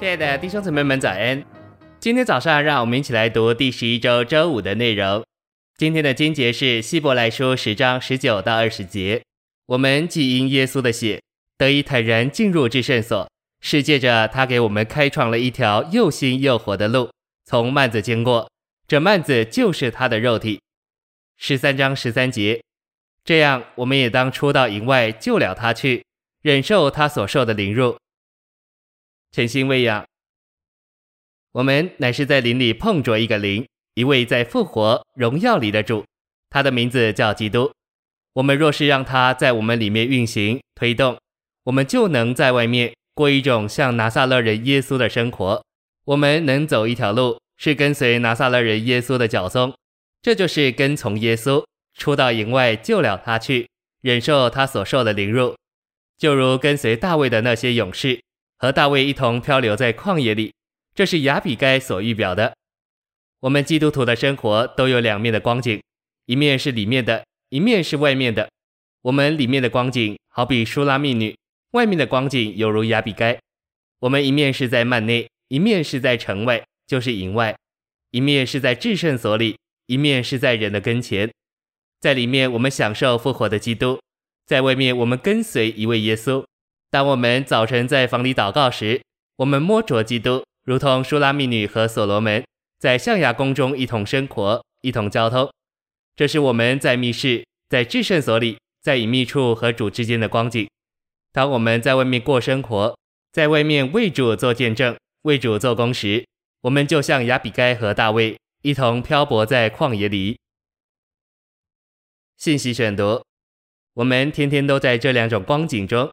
亲爱的弟兄姊妹们，早安！今天早上，让我们一起来读第十一周周五的内容。今天的经节是希伯来书十章十九到二十节。我们既因耶稣的血得以坦然进入至圣所，是借着他给我们开创了一条又新又活的路，从幔子经过。这幔子就是他的肉体。十三章十三节，这样我们也当出到营外救了他去，忍受他所受的凌辱。诚心喂养，我们乃是在林里碰着一个灵，一位在复活荣耀里的主，他的名字叫基督。我们若是让他在我们里面运行推动，我们就能在外面过一种像拿撒勒人耶稣的生活。我们能走一条路，是跟随拿撒勒人耶稣的脚踪，这就是跟从耶稣，出到营外救了他去，忍受他所受的凌辱，就如跟随大卫的那些勇士。和大卫一同漂流在旷野里，这是亚比该所预表的。我们基督徒的生活都有两面的光景，一面是里面的，一面是外面的。我们里面的光景好比舒拉密女，外面的光景犹如亚比该。我们一面是在幔内，一面是在城外，就是营外；一面是在至圣所里，一面是在人的跟前。在里面，我们享受复活的基督；在外面，我们跟随一位耶稣。当我们早晨在房里祷告时，我们摸着基督，如同舒拉密女和所罗门在象牙宫中一同生活、一同交通。这是我们在密室、在至圣所里、在隐秘处和主之间的光景。当我们在外面过生活，在外面为主做见证、为主做工时，我们就像亚比该和大卫一同漂泊在旷野里。信息选读：我们天天都在这两种光景中。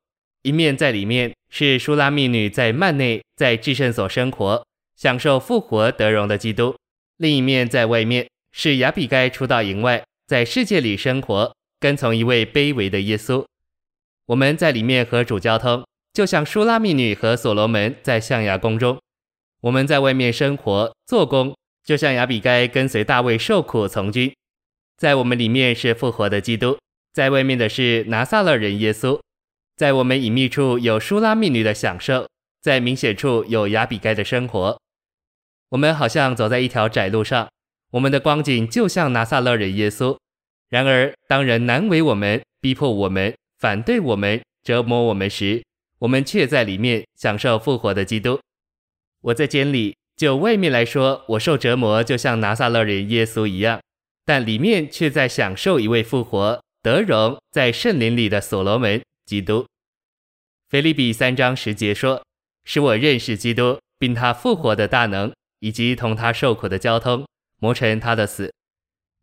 一面在里面是舒拉密女在曼内，在至圣所生活，享受复活得荣的基督；另一面在外面是雅比该出到营外，在世界里生活，跟从一位卑微的耶稣。我们在里面和主交通，就像舒拉密女和所罗门在象牙宫中；我们在外面生活做工，就像雅比该跟随大卫受苦从军。在我们里面是复活的基督，在外面的是拿撒勒人耶稣。在我们隐秘处有舒拉密女的享受，在明显处有亚比该的生活。我们好像走在一条窄路上，我们的光景就像拿撒勒人耶稣。然而，当人难为我们、逼迫我们、反对我们、折磨我们时，我们却在里面享受复活的基督。我在监里，就外面来说，我受折磨就像拿撒勒人耶稣一样，但里面却在享受一位复活得荣在圣灵里的所罗门。基督，腓利比三章十节说：“使我认识基督，并他复活的大能，以及同他受苦的交通，磨成他的死。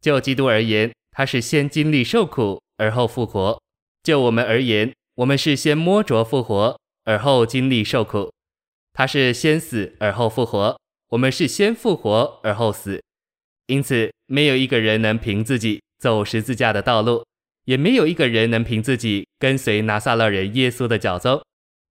就基督而言，他是先经历受苦，而后复活；就我们而言，我们是先摸着复活，而后经历受苦。他是先死而后复活，我们是先复活而后死。因此，没有一个人能凭自己走十字架的道路。”也没有一个人能凭自己跟随拿撒勒人耶稣的脚踪，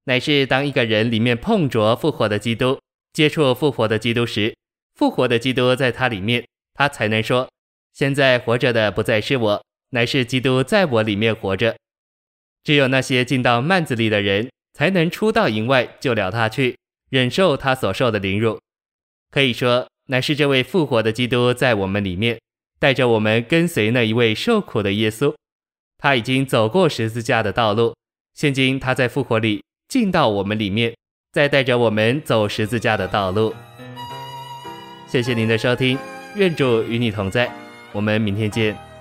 乃是当一个人里面碰着复活的基督，接触复活的基督时，复活的基督在他里面，他才能说：现在活着的不再是我，乃是基督在我里面活着。只有那些进到幔子里的人，才能出到营外救了他去，忍受他所受的凌辱。可以说，乃是这位复活的基督在我们里面，带着我们跟随那一位受苦的耶稣。他已经走过十字架的道路，现今他在复活里进到我们里面，再带着我们走十字架的道路。谢谢您的收听，愿主与你同在，我们明天见。